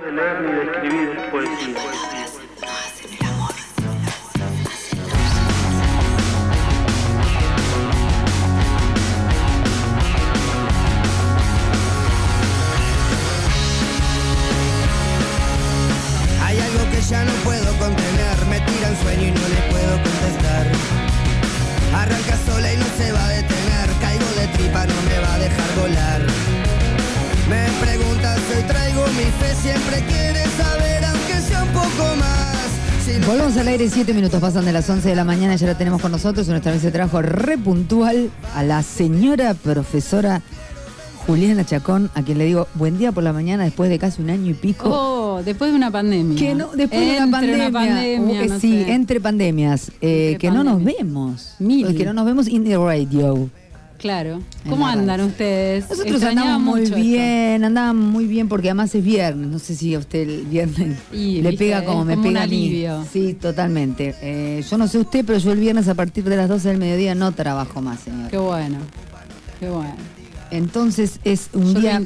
de leer ni de escribir poesía. Al aire, siete minutos pasan de las 11 de la mañana, ya la tenemos con nosotros. En nuestra mesa de trabajo repuntual a la señora profesora Juliana Chacón, a quien le digo buen día por la mañana después de casi un año y pico. Oh, después de una pandemia. Que no, después de una pandemia. pandemia, Uh, no sí, sé. entre pandemias. eh, Entre que no nos vemos. Mil. Que no nos vemos in the radio. Claro. ¿Cómo andan ustedes? Nosotros Extrañaba andamos muy esto. bien, andábamos muy bien porque además es viernes. No sé si a usted el viernes Y, le viste, pega como me como pega un a mí. alivio. Sí, totalmente. Eh, yo no sé usted, pero yo el viernes a partir de las 12 del mediodía no trabajo más, señor. Qué bueno. Qué bueno. Entonces es un Yo día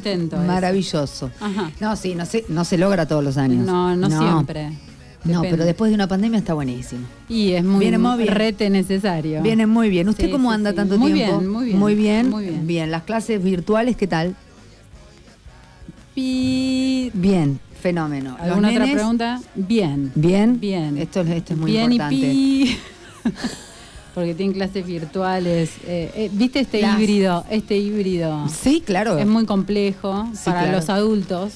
maravilloso. Ajá. No, sí, no sé, no se logra todos los años. No, no, siempre. No, Depende. pero después de una pandemia está buenísimo. Y es muy, Viene muy bien. rete necesario. Viene muy bien. ¿Usted Sí, cómo sí, anda sí. tanto Muy tiempo? bien, muy bien, Muy bien. muy bien. Bien, las clases virtuales, ¿qué tal? Pi- Bien, fenómeno. ¿Alguna otra pregunta? Bien. Bien. Bien. Esto, es- esto es muy bien importante. y pi. Porque tienen clases virtuales. Eh, eh, ¿Viste este Las- híbrido? Este híbrido Sí, claro. es muy complejo para claro. los adultos.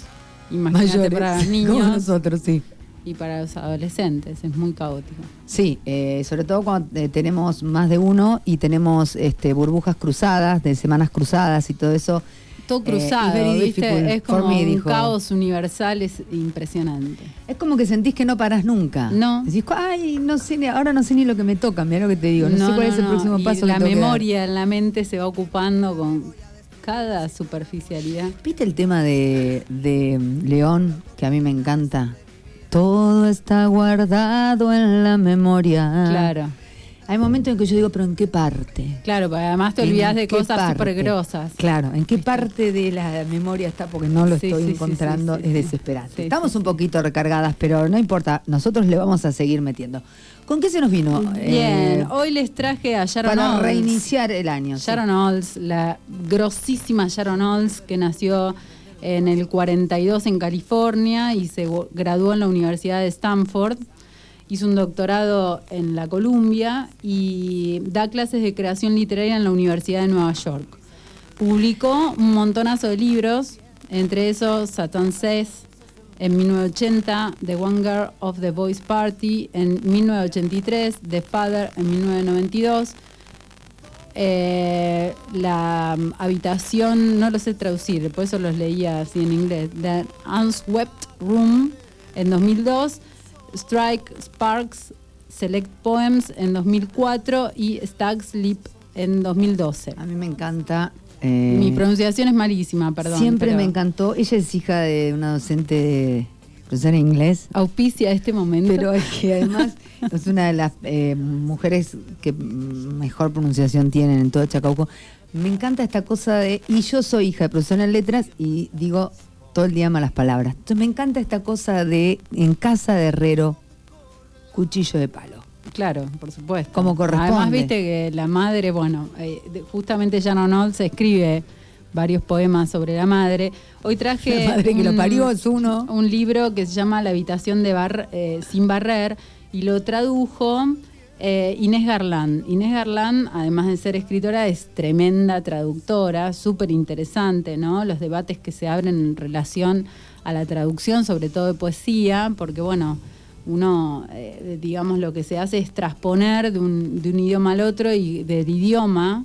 Imagínate Mayores, para los como niños nosotros, sí. Y para los adolescentes. Es muy caótico. Sí, eh, sobre todo cuando eh, tenemos más de uno y tenemos este, burbujas cruzadas, de semanas cruzadas y todo eso. Todo Eh, cruzado, difficult ¿viste? Es como un dijo. caos universal, es impresionante. Es como que sentís que no paras nunca. No. Decís, ay, no sé, ni- ahora no sé ni lo que me toca, mira lo que te digo. No, sé cuál es el no. próximo Y paso la que memoria en la mente se va ocupando con cada superficialidad. ¿Viste el tema de, de León, que a mí me encanta? Todo está guardado en la memoria. Claro. Hay momentos en que yo digo, pero ¿en qué parte? Claro, porque además te ¿En olvidas de cosas súper grosas. Claro, ¿en qué parte de la memoria está? Porque no lo Sí, estoy sí, encontrando, sí, es desesperante. Estamos un poquito recargadas, pero no importa, nosotros le vamos a seguir metiendo. ¿Con qué se nos vino? Bien, eh, hoy les traje a Sharon para Olds. reiniciar el año. Sharon Olds, la grosísima Sharon Olds, que nació en el 42 en California y se graduó en la Universidad de Stanford. Hizo un doctorado en la Columbia y da clases de creación literaria en la Universidad de Nueva York. Publicó un montonazo de libros, entre esos Satan Says en 1980, The One Girl of the Boys Party en 1983, The Father en 1992. Eh, la mm, habitación, no lo sé traducir, por eso los leía así en inglés. The Unswept Room en 2002, Strike Sparks Select Poems en 2004 y Stag Sleep en 2012. A mí me encanta. eh, Mi pronunciación es malísima, perdón. Siempre pero me encantó. Ella es hija de una docente de profesora de inglés. Auspicia este momento. Pero es que además es una de las eh, mujeres que mejor pronunciación tienen en todo Chacauco. Me encanta esta cosa de, y yo soy hija de profesora en letras y digo todo el día malas palabras. Entonces me encanta esta cosa de, en casa de herrero, cuchillo de palo. Claro, por supuesto. Como corresponde. Además, viste que la madre, bueno, eh, justamente Sharon Olds escribe varios poemas sobre la madre. Hoy traje. La madre que lo parió es uno. Un libro que se llama La habitación de bar, eh, sin barrer y lo tradujo eh, Inés Garland. Inés Garland, además de ser escritora, es tremenda traductora, súper interesante, ¿no? Los debates que se abren en relación a la traducción, sobre todo de poesía, porque, bueno uno, eh, digamos, lo que se hace es transponer de un, de un idioma al otro y del idioma,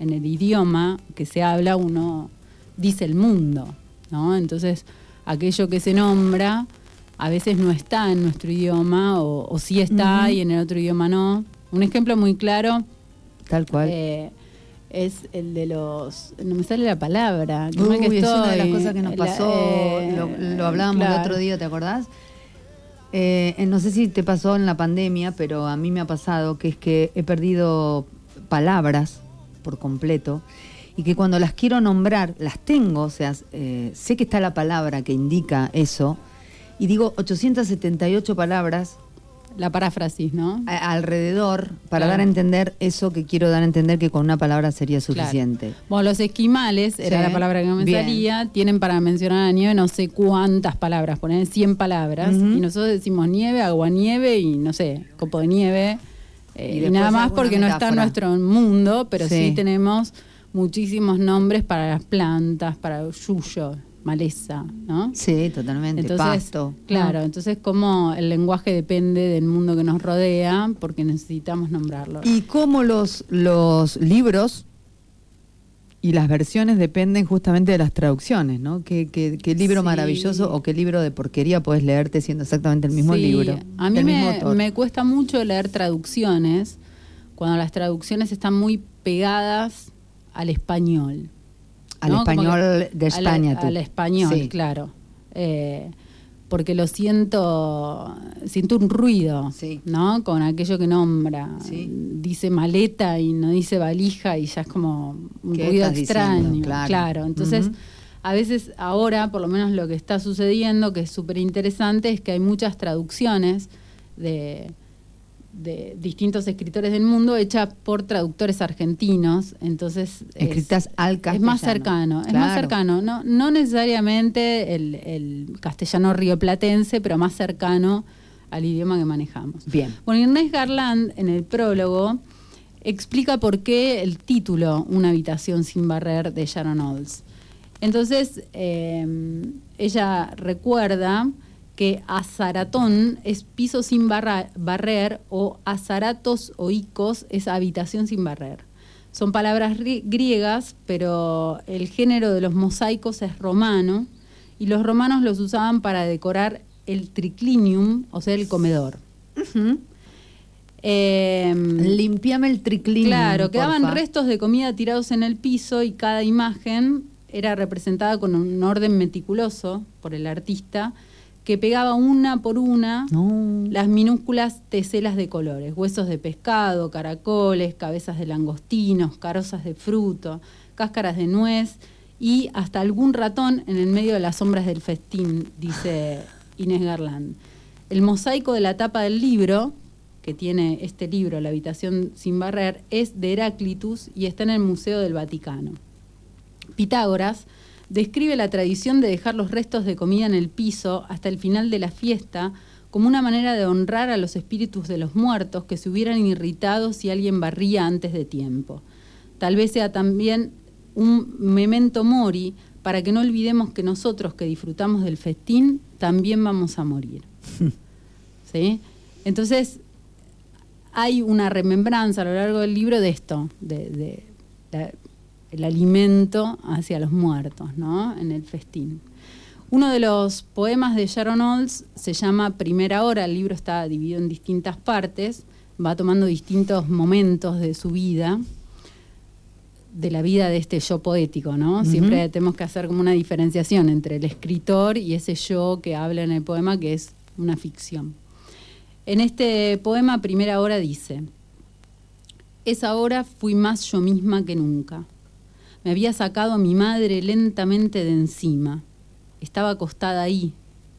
en el idioma que se habla, uno dice el mundo, ¿no? Entonces, aquello que se nombra a veces no está en nuestro idioma o, o sí está y en el otro idioma no. Un ejemplo muy claro Tal cual. eh, es el de los... No me sale la palabra. Uy, que es una de las cosas que nos La- pasó, eh, lo, lo hablábamos el otro día, ¿te acordás? Eh, eh, no sé si te pasó en la pandemia, pero a mí me ha pasado que es que he perdido palabras por completo y que cuando las quiero nombrar, las tengo, o sea, eh, sé que está la palabra que indica eso, y digo 878 palabras La paráfrasis, ¿no? a- alrededor para Claro. dar a entender eso que quiero dar a entender que con una palabra sería Claro. suficiente. Bueno, los esquimales, era Sí. la palabra que no me salía, tienen para mencionar a nieve no sé cuántas palabras, ponen 100 palabras, y nosotros decimos nieve, aguanieve y no sé, copo de nieve, eh, Y nada más porque no está en nuestro mundo, pero sí. Sí. tenemos muchísimos nombres para las plantas, para yuyo, maleza, ¿no? Sí, totalmente. Entonces, Pasto. claro, entonces como el lenguaje depende del mundo que nos rodea, porque necesitamos nombrarlo. Y cómo los, los libros y las versiones dependen justamente de las traducciones, ¿no? ¿Qué, qué- qué libro Sí. maravilloso o qué libro de porquería puedes leerte siendo exactamente el mismo Sí, libro? A mí me, me cuesta mucho leer traducciones cuando las traducciones están muy pegadas al español. Al ¿no? Español que- de España, Al, tú. al español, Sí. claro. Eh, porque lo siento, siento un ruido, Sí. ¿no? Con aquello que nombra. Sí. Dice maleta y no dice valija y ya es como un ¿Qué ruido extraño. diciendo? Claro. Entonces, a veces ahora, por lo menos lo que está sucediendo, que es súper interesante, es que hay muchas traducciones de, de distintos escritores del mundo hechas por traductores argentinos. Entonces, es- Escritas al es más castellano. cercano, es más cercano. No, no necesariamente el, el castellano rioplatense, pero más cercano al idioma que manejamos. Bien. Bueno, Inés Garland, en el prólogo, explica por qué el título Una habitación sin barrer de Sharon Olds. Entonces, eh, ella recuerda que azaratón es piso sin barra- barrer o azaratos o icos es habitación sin barrer. Son palabras ri- griegas, pero el género de los mosaicos es romano y los romanos los usaban para decorar el triclinium, o sea, el comedor. Em, Limpiame el triclinium, Claro, quedaban porfa. restos de comida tirados en el piso y cada imagen era representada con un orden meticuloso por el artista que pegaba una por una No. las minúsculas teselas de colores, huesos de pescado, caracoles, cabezas de langostinos, carozas de fruto, cáscaras de nuez y hasta algún ratón en el medio de las sombras del festín, dice Inés Garland. El mosaico de la tapa del libro, que tiene este libro, La habitación sin barrer, es de Heráclitus y está en el Museo del Vaticano. Pitágoras describe la tradición de dejar los restos de comida en el piso hasta el final de la fiesta como una manera de honrar a los espíritus de los muertos que se hubieran irritado si alguien barría antes de tiempo. Tal vez sea también un memento mori para que no olvidemos que nosotros que disfrutamos del festín también vamos a morir. ¿Sí? Entonces, hay una remembranza a lo largo del libro de esto, de, de la- el alimento hacia los muertos, ¿no? En el festín. Uno de los poemas de Sharon Olds se llama Primera Hora, el libro está dividido en distintas partes, va tomando distintos momentos de su vida, de la vida de este yo poético, ¿no? Siempre tenemos que hacer como una diferenciación entre el escritor y ese yo que habla en el poema, que es una ficción. En este poema, Primera Hora dice, esa hora fui más yo misma que nunca. Me había sacado a mi madre lentamente de encima. Estaba acostada ahí,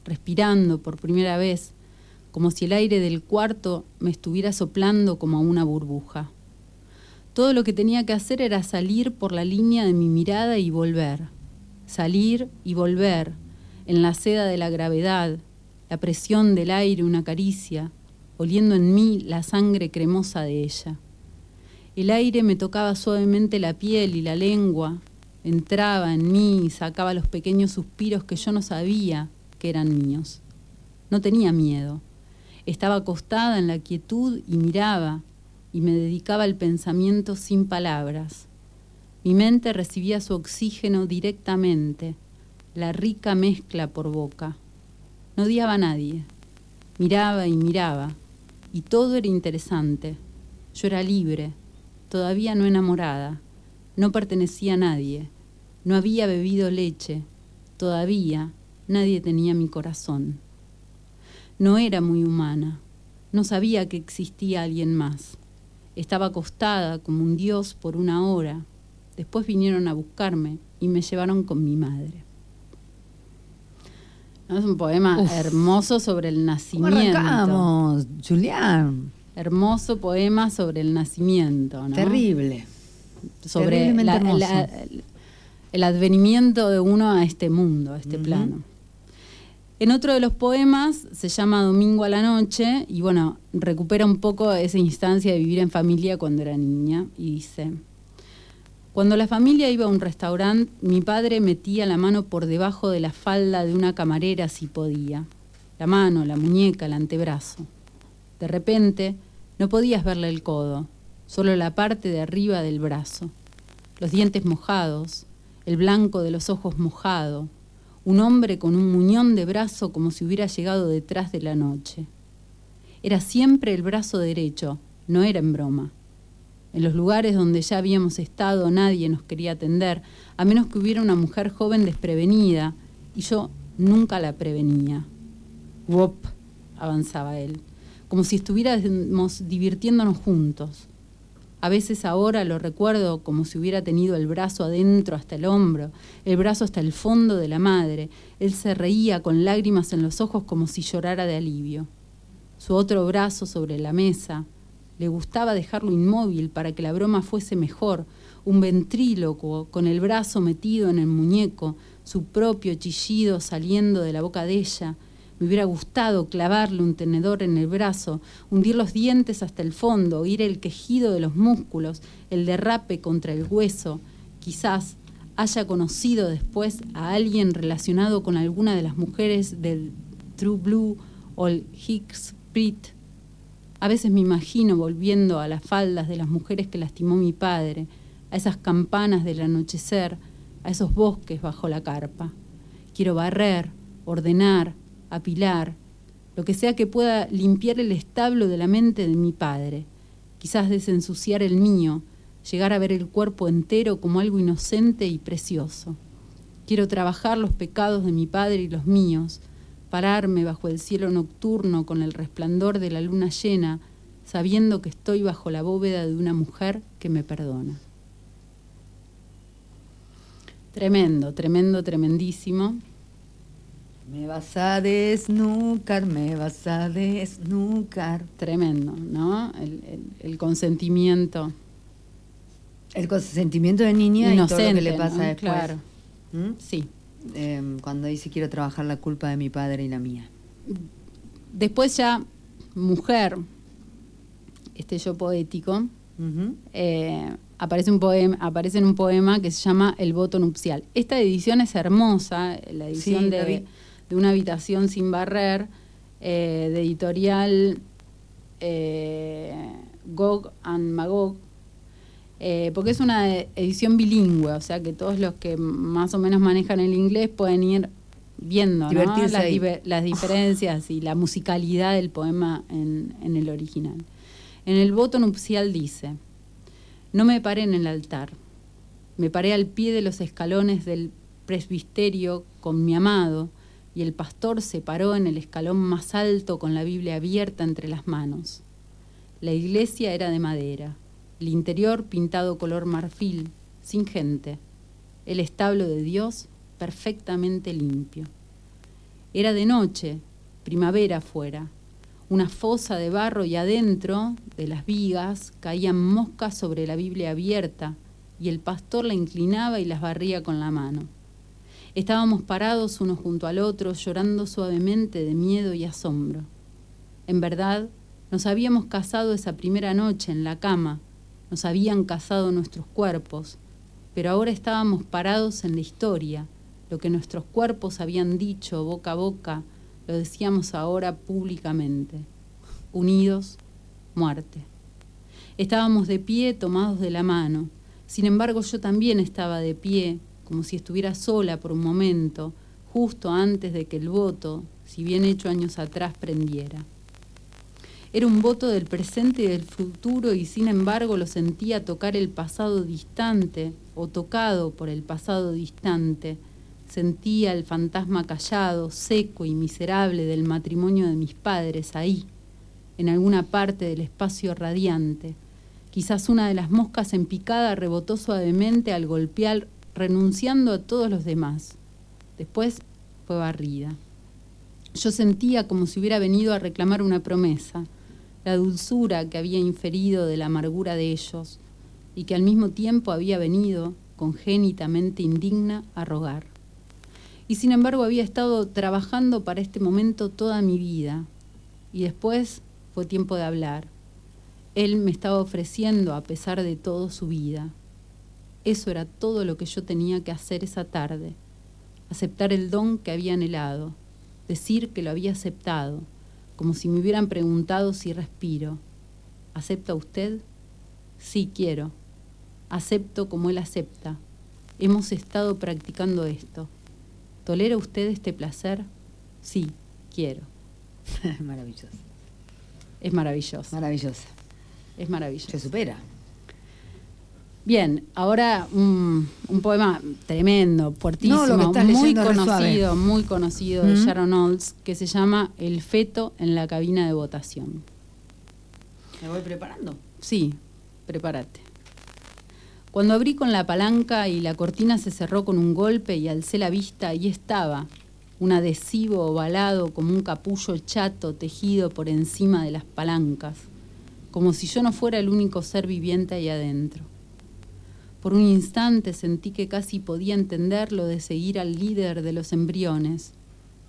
respirando por primera vez, como si el aire del cuarto me estuviera soplando como una burbuja. Todo lo que tenía que hacer era salir por la línea de mi mirada y volver. Salir y volver, en la seda de la gravedad, la presión del aire una caricia, oliendo en mí la sangre cremosa de ella. El aire me tocaba suavemente la piel y la lengua, entraba en mí y sacaba los pequeños suspiros que yo no sabía que eran míos. No tenía miedo. Estaba acostada en la quietud y miraba, y me dedicaba al pensamiento sin palabras. Mi mente recibía su oxígeno directamente, la rica mezcla por boca. No odiaba a nadie. Miraba y miraba, y todo era interesante. Yo era libre, todavía no enamorada, no pertenecía a nadie, no había bebido leche, todavía nadie tenía mi corazón. No era muy humana, no sabía que existía alguien más. Estaba acostada como un dios por una hora. Después vinieron a buscarme y me llevaron con mi madre. Es un poema Uf. hermoso sobre el ¿Cómo nacimiento. arrancamos, Julián? Hermoso poema sobre el nacimiento, ¿no? Terrible. Sobre la- la- el advenimiento de uno a este mundo, a este plano. En otro de los poemas se llama Domingo a la noche y bueno, recupera un poco esa instancia de vivir en familia cuando era niña y dice, cuando la familia iba a un restaurante, mi padre metía la mano por debajo de la falda de una camarera si podía. La mano, la muñeca, el antebrazo. De repente, no podías verle el codo, solo la parte de arriba del brazo. Los dientes mojados, el blanco de los ojos mojado, un hombre con un muñón de brazo como si hubiera llegado detrás de la noche. Era siempre el brazo derecho, no era en broma. En los lugares donde ya habíamos estado nadie nos quería atender, a menos que hubiera una mujer joven desprevenida, y yo nunca la prevenía. Wop, avanzaba él, como si estuviéramos divirtiéndonos juntos. A veces ahora lo recuerdo como si hubiera tenido el brazo adentro hasta el hombro, el brazo hasta el fondo de la madre. Él se reía con lágrimas en los ojos como si llorara de alivio. Su otro brazo sobre la mesa. Le gustaba dejarlo inmóvil para que la broma fuese mejor. Un ventrílocuo con el brazo metido en el muñeco, su propio chillido saliendo de la boca de ella. Me hubiera gustado clavarle un tenedor en el brazo, hundir los dientes hasta el fondo, oír el quejido de los músculos, el derrape contra el hueso. Quizás haya conocido después a alguien relacionado con alguna de las mujeres del True Blue o el Hicks. A veces me imagino volviendo a las faldas de las mujeres que lastimó mi padre, a esas campanas del anochecer, a esos bosques bajo la carpa. Quiero barrer, ordenar, apilar, lo que sea que pueda limpiar el establo de la mente de mi padre, quizás desensuciar el mío, llegar a ver el cuerpo entero como algo inocente y precioso. Quiero trabajar los pecados de mi padre y los míos, pararme bajo el cielo nocturno con el resplandor de la luna llena, sabiendo que estoy bajo la bóveda de una mujer que me perdona. Tremendo, tremendo, tremendísimo. Me vas a desnucar, me vas a desnucar. Tremendo, ¿no? El, el- el consentimiento El consentimiento de niña inocente. y todo lo que le pasa ¿no? después. Claro, ¿Mm? sí. Em, cuando dice quiero trabajar la culpa de mi padre y la mía. Después ya, mujer, este yo poético, eh, aparece, un poema, aparece en un poema que se llama El voto nupcial. Esta edición es hermosa, la edición Sí, la vi. De, una habitación sin barrer, eh, de editorial eh, Gog and Magog, eh, porque es una edición bilingüe, o sea que todos los que más o menos manejan el inglés pueden ir viendo ¿no? Divertirse las, ahí. diver- las diferencias y la musicalidad del poema en, en el original. En el voto nupcial dice, no me paré en el altar, me paré al pie de los escalones del presbiterio con mi amado y el pastor se paró en el escalón más alto con la Biblia abierta entre las manos. La iglesia era de madera, el interior pintado color marfil, sin gente, el establo de Dios perfectamente limpio. Era de noche, primavera fuera, una fosa de barro y adentro de las vigas caían moscas sobre la Biblia abierta y el pastor la inclinaba y las barría con la mano. Estábamos parados uno junto al otro, llorando suavemente de miedo y asombro. En verdad, nos habíamos casado esa primera noche en la cama, nos habían casado nuestros cuerpos, pero ahora estábamos parados en la historia, lo que nuestros cuerpos habían dicho boca a boca, lo decíamos ahora públicamente. Unidos, muerte. Estábamos de pie tomados de la mano. Sin embargo, yo también estaba de pie, como si estuviera sola por un momento, justo antes de que el voto, si bien hecho años atrás, prendiera. Era un voto del presente y del futuro y sin embargo lo sentía tocar el pasado distante o tocado por el pasado distante. Sentía el fantasma callado, seco y miserable del matrimonio de mis padres ahí, en alguna parte del espacio radiante. Quizás una de las moscas en picada rebotó suavemente al golpear, renunciando a todos los demás. Después fue barrida. Yo sentía como si hubiera venido a reclamar una promesa, la dulzura que había inferido de la amargura de ellos y que al mismo tiempo había venido, congénitamente indigna, a rogar. Y sin embargo había estado trabajando para este momento toda mi vida. Y después fue tiempo de hablar. Él me estaba ofreciendo a pesar de todo su vida. Eso era todo lo que yo tenía que hacer esa tarde. Aceptar el don que había anhelado. Decir que lo había aceptado, como si me hubieran preguntado si respiro. ¿Acepta usted? Sí, quiero. Acepto como él acepta. Hemos estado practicando esto. ¿Tolera usted este placer? Sí, quiero. Maravilloso. Es maravilloso. Maravillosa. Es maravilloso. Se supera. Bien, ahora un, un poema tremendo, fuertísimo, No, muy conocido, muy conocido de Mm. Sharon Olds, que se llama El feto en la cabina de votación. Me voy preparando. Sí, prepárate. Cuando abrí con la palanca y la cortina se cerró con un golpe y alcé la vista, y estaba, un adhesivo ovalado como un capullo chato tejido por encima de las palancas, como si yo no fuera el único ser viviente ahí adentro. Por un instante sentí que casi podía entender lo de seguir al líder de los embriones,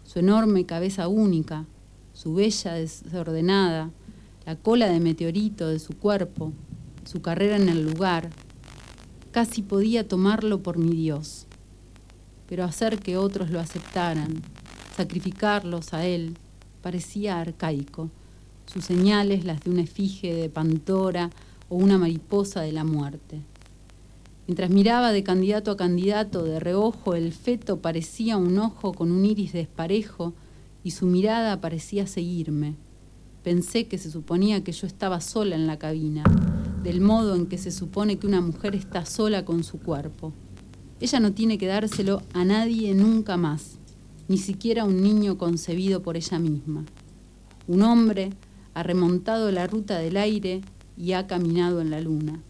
su enorme cabeza única, su bella desordenada, la cola de meteorito de su cuerpo, su carrera en el lugar. Casi podía tomarlo por mi Dios, pero hacer que otros lo aceptaran, sacrificarlos a él, parecía arcaico, sus señales las de una efigie de Pantora o una mariposa de la muerte. Mientras miraba de candidato a candidato de reojo, el feto parecía un ojo con un iris desparejo y su mirada parecía seguirme. Pensé que se suponía que yo estaba sola en la cabina, del modo en que se supone que una mujer está sola con su cuerpo. Ella no tiene que dárselo a nadie nunca más, ni siquiera a un niño concebido por ella misma. Un hombre ha remontado la ruta del aire y ha caminado en la luna.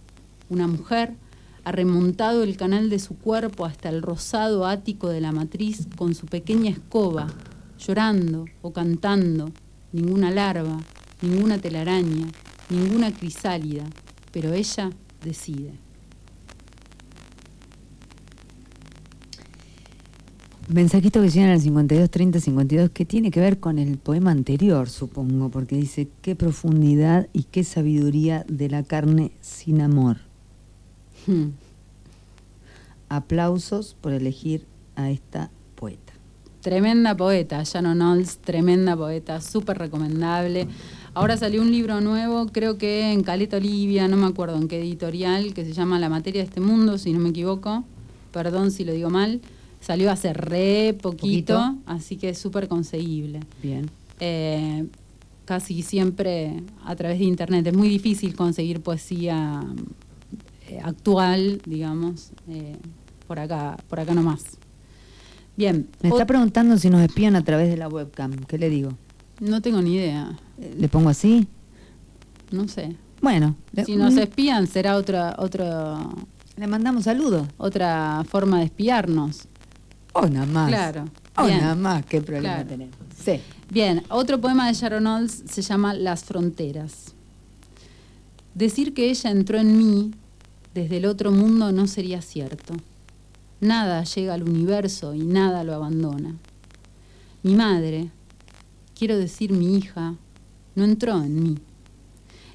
Una mujer ha remontado el canal de su cuerpo hasta el rosado ático de la matriz con su pequeña escoba, llorando o cantando, ninguna larva, ninguna telaraña, ninguna crisálida, pero ella decide. Mensajito que llegan al 52 30 52 que tiene que ver con el poema anterior, supongo, porque dice qué profundidad y qué sabiduría de la carne sin amor. Hmm. Aplausos por elegir a esta poeta. Tremenda poeta, Shannon Olds, tremenda poeta, súper recomendable. Ahora salió un libro nuevo, creo que en Caleta Olivia, no me acuerdo en qué editorial, que se llama La materia de este mundo, si no me equivoco. Perdón si lo digo mal. Salió hace re poquito, Poquito. así que es súper conseguible. Bien. Eh, casi siempre a través de internet. Es muy difícil conseguir poesía actual, digamos, eh, por acá, por acá nomás. Bien, Me está preguntando si nos espían a través de la webcam. ¿Qué le digo? no tengo ni idea, Eh, ¿Le pongo así? no sé. Bueno, le, Si nos mm, espían será otra, otra, le mandamos saludos. otra forma de espiarnos. Hoy nada más. Claro. Bien. nada más. ¿Qué problema Claro. tenemos? Sí. Bien, otro poema de Sharon Olds se llama Las fronteras. Decir que ella entró en mí desde el otro mundo no sería cierto. Nada llega al universo y nada lo abandona. Mi madre, quiero decir mi hija, no entró en mí.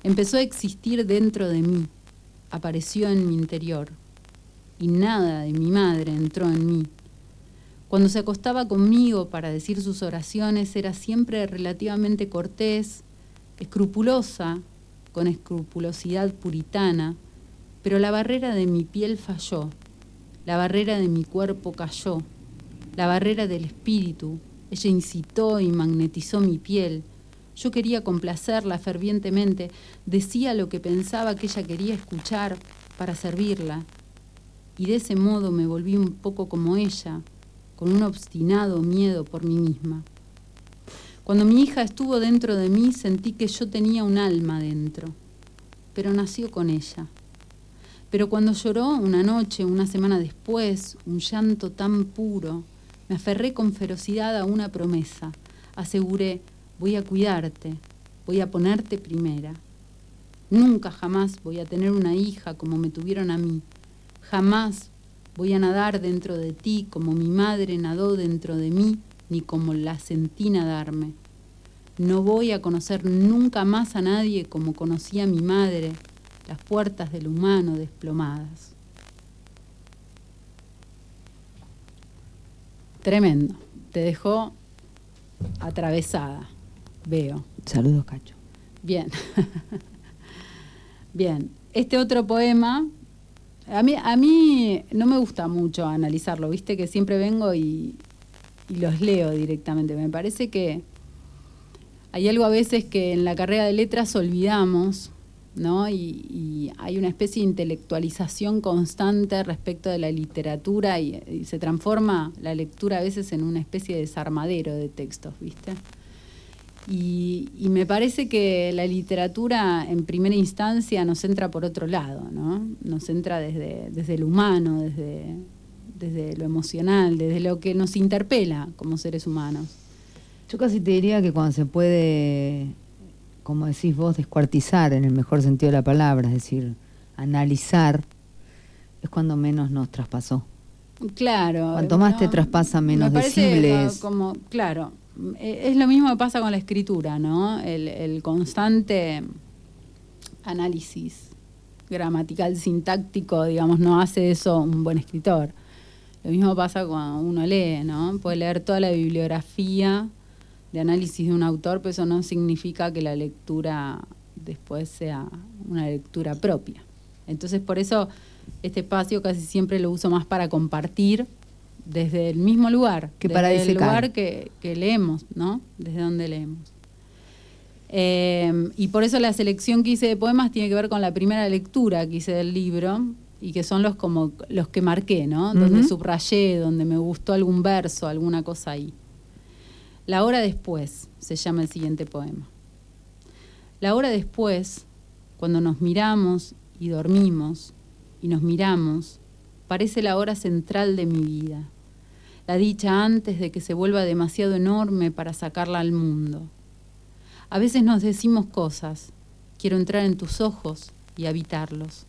Empezó a existir dentro de mí, apareció en mi interior. Y nada de mi madre entró en mí. Cuando se acostaba conmigo para decir sus oraciones era siempre relativamente cortés, escrupulosa, con escrupulosidad puritana, pero la barrera de mi piel falló, la barrera de mi cuerpo cayó, la barrera del espíritu. Ella incitó y magnetizó mi piel. Yo quería complacerla fervientemente, decía lo que pensaba que ella quería escuchar para servirla, y de ese modo me volví un poco como ella, con un obstinado miedo por mí misma. Cuando mi hija estuvo dentro de mí sentí que yo tenía un alma dentro, pero nació con ella. Pero cuando lloró una noche, una semana después, un llanto tan puro, me aferré con ferocidad a una promesa, Aseguré, voy a cuidarte, voy a ponerte primera. Nunca jamás voy a tener una hija como me tuvieron a mí. Jamás voy a nadar dentro de ti como mi madre nadó dentro de mí, ni como la sentí nadarme. No voy a conocer nunca más a nadie como conocí a mi madre, las puertas del humano desplomadas. Tremendo. Te dejó atravesada, veo. Saludos, Cacho. Bien. Bien. Este otro poema, a mí, a mí no me gusta mucho analizarlo, viste que siempre vengo y, y los leo directamente. Me parece que hay algo a veces que en la carrera de letras olvidamos, ¿no? Y, hay una especie de intelectualización constante respecto de la literatura y, se transforma la lectura a veces en una especie de desarmadero de textos, ¿viste? Y, me parece que la literatura en primera instancia nos entra por otro lado, ¿no? Nos entra desde, desde lo humano, desde, desde lo emocional, desde lo que nos interpela como seres humanos. Yo casi te diría que cuando se puede como decís vos, descuartizar en el mejor sentido de la palabra, es decir, analizar, es cuando menos nos traspasó. Claro. Cuanto más te traspasa, menos me Como, claro, e, es lo mismo que pasa con la escritura, ¿no? El, constante análisis gramatical, sintáctico, digamos, no hace eso un buen escritor. Lo mismo pasa cuando uno lee, ¿no? Puede leer toda la bibliografía de análisis de un autor, pero eso no significa que la lectura después sea una lectura propia. Entonces, por eso este espacio casi siempre lo uso más para compartir desde el mismo lugar, que para el lugar que, leemos, ¿no? Desde donde leemos. Eh, y por eso la selección que hice de poemas tiene que ver con la primera lectura que hice del libro y que son los como los que marqué, ¿no? Donde subrayé, donde me gustó algún verso, alguna cosa ahí. La hora después se llama el siguiente poema. La hora después, cuando nos miramos y dormimos y nos miramos, parece la hora central de mi vida, la dicha antes de que se vuelva demasiado enorme para sacarla al mundo. A veces nos decimos cosas, quiero entrar en tus ojos y habitarlos.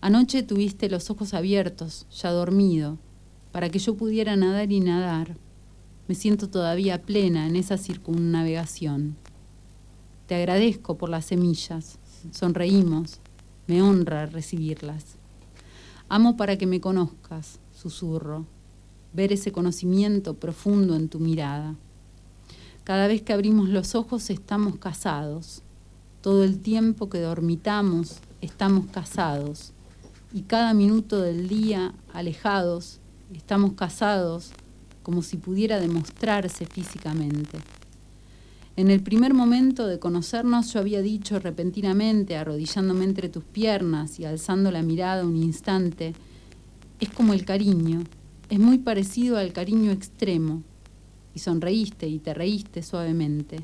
Anoche tuviste los ojos abiertos, ya dormido, para que yo pudiera nadar y nadar me siento todavía plena en esa circunnavegación. Te agradezco por las semillas, sonreímos, me honra recibirlas. Amo para que me conozcas, susurro, ver ese conocimiento profundo en tu mirada. Cada vez que abrimos los ojos estamos casados. Todo el tiempo que dormitamos estamos casados. Y cada minuto del día alejados estamos casados como si pudiera demostrarse físicamente. En el primer momento de conocernos yo había dicho repentinamente, arrodillándome entre tus piernas y alzando la mirada un instante, es como el cariño, es muy parecido al cariño extremo. Y sonreíste y te reíste suavemente.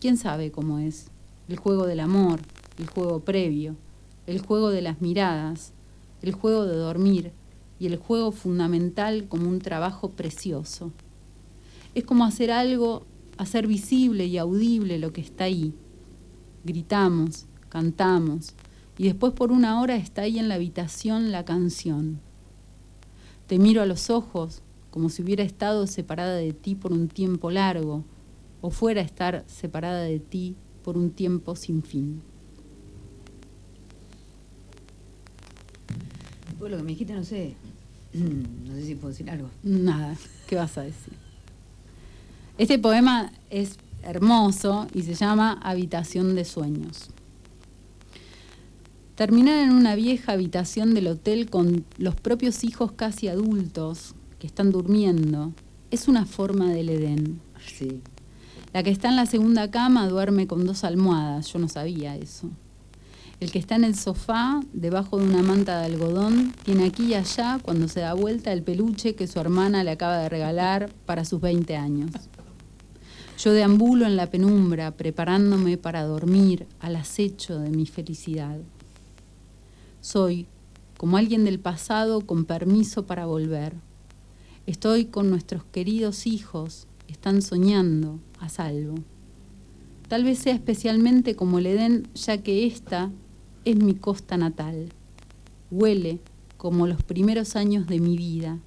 ¿Quién sabe cómo es? El juego del amor, el juego previo, el juego de las miradas, el juego de dormir, y el juego fundamental como un trabajo precioso. Es como hacer algo, hacer visible y audible lo que está ahí. Gritamos, cantamos, y después por una hora está ahí en la habitación la canción. Te miro a los ojos como si hubiera estado separada de ti por un tiempo largo, o fuera a estar separada de ti por un tiempo sin fin. Pues lo que me dijiste, no sé. No sé si puedo decir algo. Nada, ¿qué vas a decir? Este poema es hermoso y se llama Habitación de Sueños. Terminar en una vieja habitación del hotel con los propios hijos casi adultos que están durmiendo es una forma del Edén. Sí. La que está en la segunda cama duerme con dos almohadas, yo no sabía eso. El que está en el sofá, debajo de una manta de algodón, tiene aquí y allá, cuando se da vuelta, el peluche que su hermana le acaba de regalar para sus 20 años. Yo deambulo en la penumbra, preparándome para dormir al acecho de mi felicidad. Soy como alguien del pasado con permiso para volver. Estoy con nuestros queridos hijos están soñando a salvo. Tal vez sea especialmente como el Edén, ya que esta es mi costa natal. Huele como los primeros años de mi vida.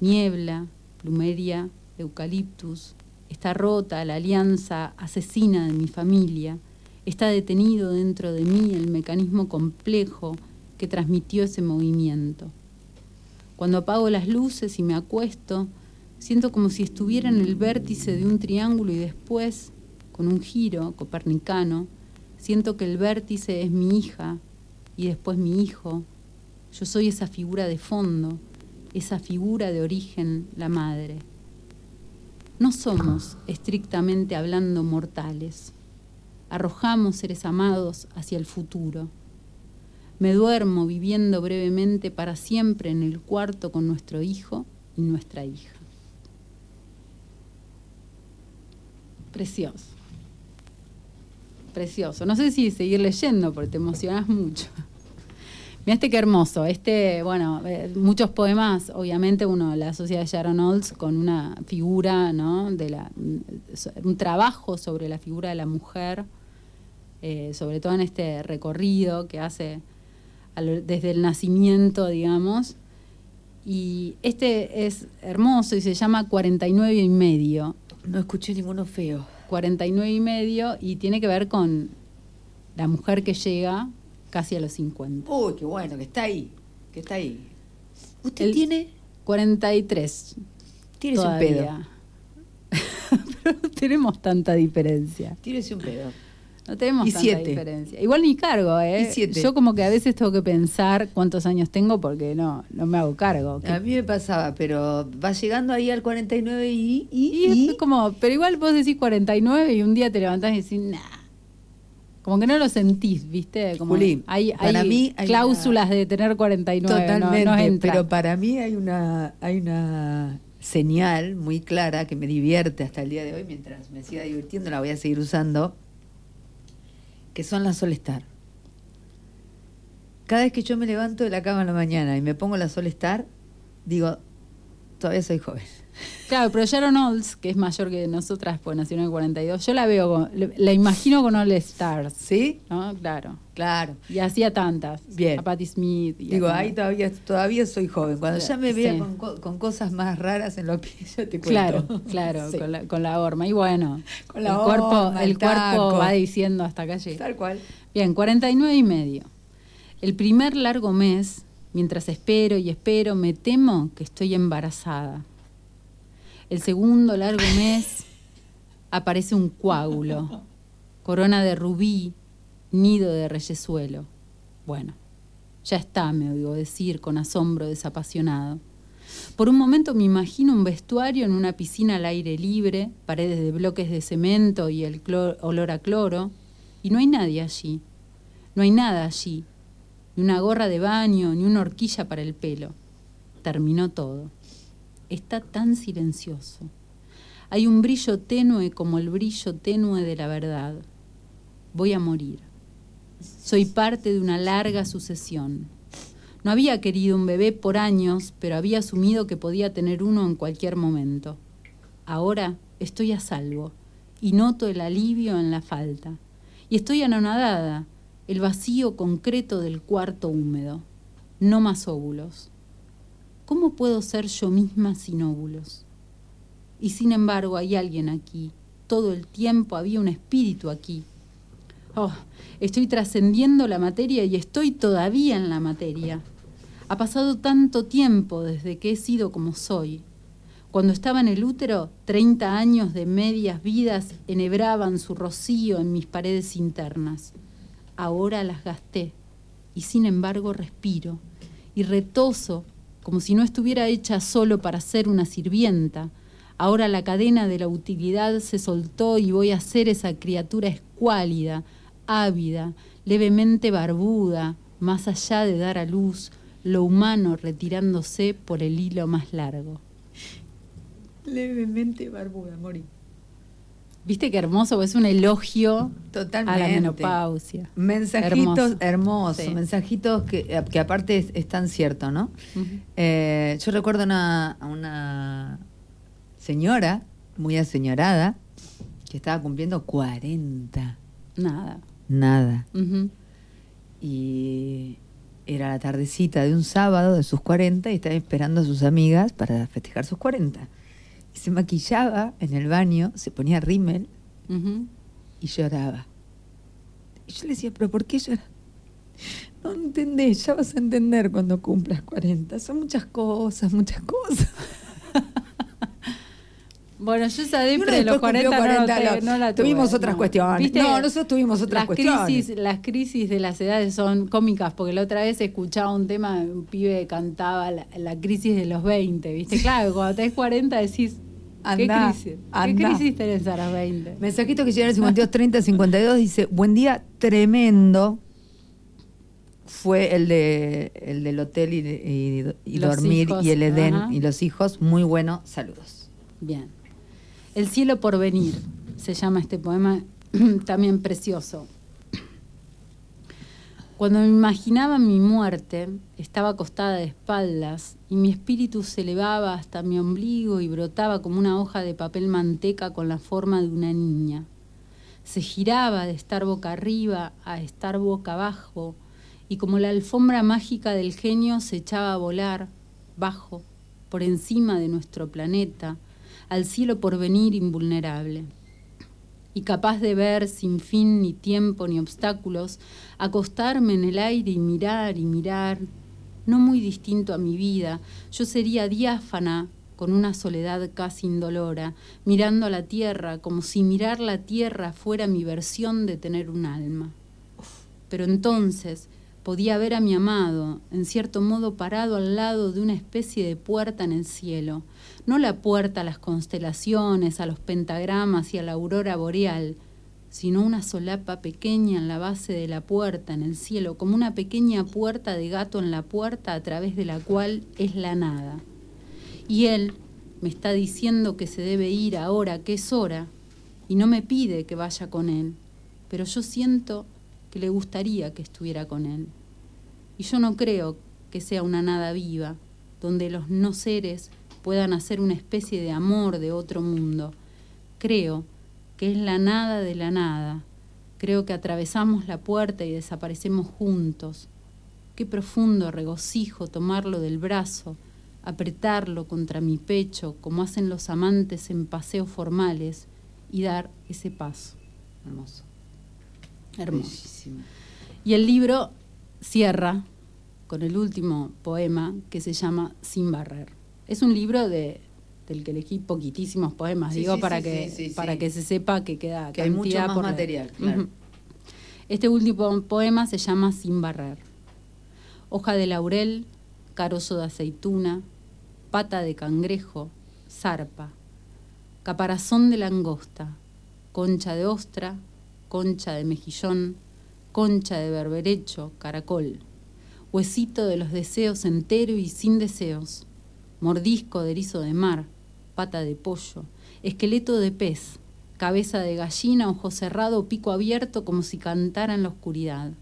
Niebla, plumeria, eucaliptus. Está rota la alianza asesina de mi familia. Está detenido dentro de mí el mecanismo complejo que transmitió ese movimiento. Cuando apago las luces y me acuesto, siento como si estuviera en el vértice de un triángulo y después con un giro copernicano, siento que el vértice es mi hija y después mi hijo. Yo soy esa figura de fondo, esa figura de origen, la madre. No somos, estrictamente hablando, mortales. Arrojamos seres amados hacia el futuro. Me duermo viviendo brevemente para siempre en el cuarto con nuestro hijo y nuestra hija. Precioso precioso. No sé si seguir leyendo porque te emocionas mucho. Miraste qué hermoso. Este, bueno, eh, muchos poemas, obviamente uno la asocia a Sharon Olds con una figura, ¿no? De la, un trabajo sobre la figura de la mujer, eh, sobre todo en este recorrido que hace desde el nacimiento, digamos. Y este es hermoso y se llama 49 y medio. No escuché ninguno feo. 49 y medio y tiene que ver con la mujer que llega casi a los 50. Uy, qué bueno, que está ahí, que está ahí. ¿Usted tiene? 43. Tienes un pedo. Pero no tenemos tanta diferencia. Tienes un pedo. No tenemos tanta diferencia. Igual ni cargo, ¿eh? Yo como que a veces tengo que pensar cuántos años tengo porque no, no me hago cargo. A mí me pasaba, pero vas llegando ahí al 49 y... Y, es como, pero igual vos decís 49 y un día te levantás y decís, nah. Como que no lo sentís, ¿viste? Como Juli, hay, para mí hay cláusulas de tener 49. Totalmente, pero para mí hay una, hay una señal muy clara que me divierte hasta el día de hoy, mientras me siga divirtiendo la voy a seguir usando que son las Solestar. Cada vez que yo me levanto de la cama en la mañana y me pongo la Solestar, digo, todavía soy joven. Claro, pero Sharon Olds, que es mayor que nosotras, pues nació en el 42, yo la veo, la imagino con All Stars. ¿Sí? ¿No? Claro. Claro. Y hacía tantas. Bien. A Patti Smith. Digo, ahí todavía, todavía soy joven. Cuando ya me vea con, cosas más raras en los pies, yo te cuento. Claro, claro, con, la, con la horma. Y bueno, con la el, cuerpo, el, cuerpo va diciendo hasta calle. Tal cual. Bien, 49 y medio. El primer largo mes, mientras espero y espero, me temo que estoy embarazada. El segundo largo mes aparece un coágulo, corona de rubí, nido de reyesuelo. Bueno, ya está, me oigo decir con asombro desapasionado. Por un momento me imagino un vestuario en una piscina al aire libre, paredes de bloques de cemento y el olor a cloro, y no hay nadie allí. No hay nada allí, ni una gorra de baño, ni una horquilla para el pelo. Terminó todo está tan silencioso. Hay un brillo tenue como el brillo tenue de la verdad. Voy a morir. Soy parte de una larga sucesión. No había querido un bebé por años, pero había asumido que podía tener uno en cualquier momento. Ahora estoy a salvo y noto el alivio en la falta. Y estoy anonadada, el vacío concreto del cuarto húmedo. No más óvulos. ¿Cómo puedo ser yo misma sin óvulos? Y sin embargo hay alguien aquí. Todo el tiempo había un espíritu aquí. Oh, estoy trascendiendo la materia y estoy todavía en la materia. Ha pasado tanto tiempo desde que he sido como soy. Cuando estaba en el útero, 30 años de medias vidas enhebraban su rocío en mis paredes internas. Ahora las gasté y sin embargo respiro y retoso como si no estuviera hecha solo para ser una sirvienta. Ahora la cadena de la utilidad se soltó y voy a ser esa criatura escuálida, ávida, levemente barbuda, más allá de dar a luz, lo humano retirándose por el hilo más largo. Levemente barbuda, Mori. ¿Viste qué hermoso? Es un elogio Totalmente. a la menopausia. Mensajitos hermosos, mensajitos que, que aparte es, tan cierto, ¿no? Eh, yo recuerdo una, a una señora muy aseñorada, que estaba cumpliendo 40. Nada. Nada. Y era la tardecita de un sábado de sus 40 y estaba esperando a sus amigas para festejar sus 40. Se maquillaba en el baño, se ponía rímel y lloraba. Y yo le decía, pero ¿por qué lloras? No entendés, ya vas a entender cuando cumplas 40. Son muchas cosas, muchas cosas. Bueno, yo esa depre de los después cumplió 40, no, 40, te- no la tuve, tuvimos otras no. cuestiones. ¿Viste? No, nosotros tuvimos otras las cuestiones. Crisis, las crisis de las edades son cómicas, porque la otra vez escuchaba un tema, un pibe cantaba la, la crisis de los 20, ¿viste? Claro, cuando tenés 40 decís, ¿qué Andá, crisis? ¿Qué crisis tenés a los 20? Mensajito que llega al 52 30 52 dice, buen día tremendo. Fue el de el del hotel y, y- y dormir hijos, y el Edén y los hijos. Muy bueno, saludos. Bien. El cielo por venir se llama este poema, también precioso. Cuando me imaginaba mi muerte, estaba acostada de espaldas y mi espíritu se elevaba hasta mi ombligo y brotaba como una hoja de papel manteca con la forma de una niña. Se giraba de estar boca arriba a estar boca abajo y como la alfombra mágica del genio se echaba a volar bajo, por encima de nuestro planeta, al cielo por venir invulnerable y capaz de ver sin fin ni tiempo ni obstáculos, acostarme en el aire y mirar y mirar, no muy distinto a mi vida, yo sería diáfana con una soledad casi indolora, mirando a la tierra como si mirar la tierra fuera mi versión de tener un alma. Pero entonces podía ver a mi amado, en cierto modo parado al lado de una especie de puerta en el cielo, no la puerta a las constelaciones, a los pentagramas y a la aurora boreal, sino una solapa pequeña en la base de la puerta en el cielo, como una pequeña puerta de gato en la puerta a través de la cual es la nada. Y él me está diciendo que se debe ir ahora, que es hora, y no me pide que vaya con él, pero yo siento que le gustaría que estuviera con él. Y yo no creo que sea una nada viva, donde los no seres puedan hacer una especie de amor de otro mundo. Creo que es la nada de la nada. Creo que atravesamos la puerta y desaparecemos juntos. Qué profundo regocijo tomarlo del brazo, apretarlo contra mi pecho, como hacen los amantes en paseos formales, y dar ese paso. Hermoso. Hermoso. Bellísimo. Y el libro cierra con el último poema que se llama Sin barrer. Es un libro de, del que elegí poquitísimos poemas, Sí, digo, sí, para, sí, que, para que se sepa que queda Que hay mucho más por material, claro. Este último poema se llama Sin barrer. Hoja de laurel, carozo de aceituna, pata de cangrejo, zarpa, caparazón de langosta, concha de ostra, concha de mejillón, concha de berberecho, caracol, huesito de los deseos entero y sin deseos, mordisco de erizo de mar, pata de pollo, esqueleto de pez, cabeza de gallina, ojo cerrado, pico abierto como si cantara en la oscuridad,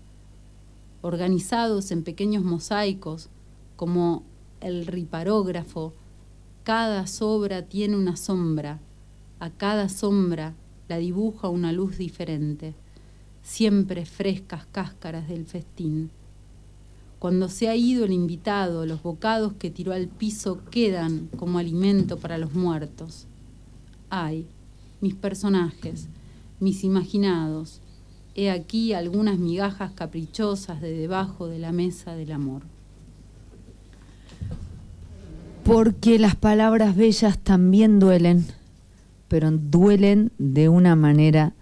organizados en pequeños mosaicos, como el riparógrafo, cada sobra tiene una sombra, a cada sombra la dibuja una luz diferente, siempre frescas cáscaras del festín. Cuando se ha ido el invitado, los bocados que tiró al piso quedan como alimento para los muertos. Ay, mis personajes, mis imaginados, he aquí algunas migajas caprichosas de debajo de la mesa del amor. Porque las palabras bellas también duelen, pero duelen de una manera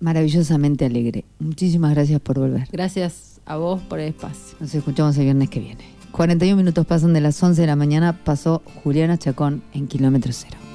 maravillosamente alegre. Muchísimas gracias por volver. Gracias a vos por el espacio. Nos escuchamos el viernes que viene. 41 minutos pasan de las 11 de la mañana, pasó Juliana Chacón en Kilómetro Cero.